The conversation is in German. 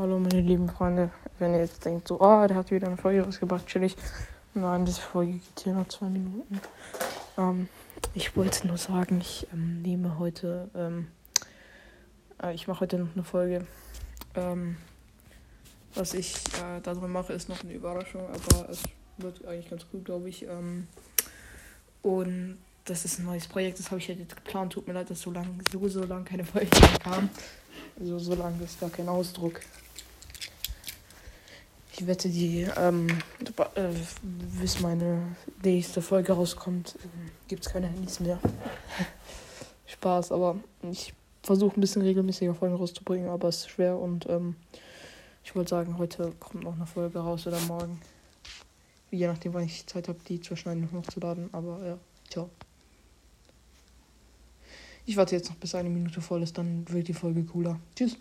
Hallo meine lieben Freunde, wenn ihr jetzt denkt, so, oh, der hat wieder eine Folge rausgebracht, chillig. Nein, diese Folge geht hier noch zwei Minuten. Ähm, ich wollte nur sagen, ich ähm, nehme heute, ähm, äh, ich mache heute noch eine Folge. Ähm, was ich äh, darüber mache, ist noch eine Überraschung, aber es wird eigentlich ganz gut, glaube ich. Ähm, und das ist ein neues Projekt, das habe ich jetzt geplant. Tut mir leid, dass so lange, so, so lange keine Folge mehr kam. So, so lange ist gar kein Ausdruck. Ich wette, die, ähm, äh, bis meine nächste Folge rauskommt, äh, gibt es keine Handys mehr. Spaß, aber ich versuche ein bisschen regelmäßiger Folgen rauszubringen, aber es ist schwer und ähm, ich wollte sagen, heute kommt noch eine Folge raus oder morgen. Je nachdem, wann ich Zeit habe, die zu schneiden und hochzuladen, aber ja, ciao. Ich warte jetzt noch bis eine Minute voll ist, dann wird die Folge cooler. Tschüss.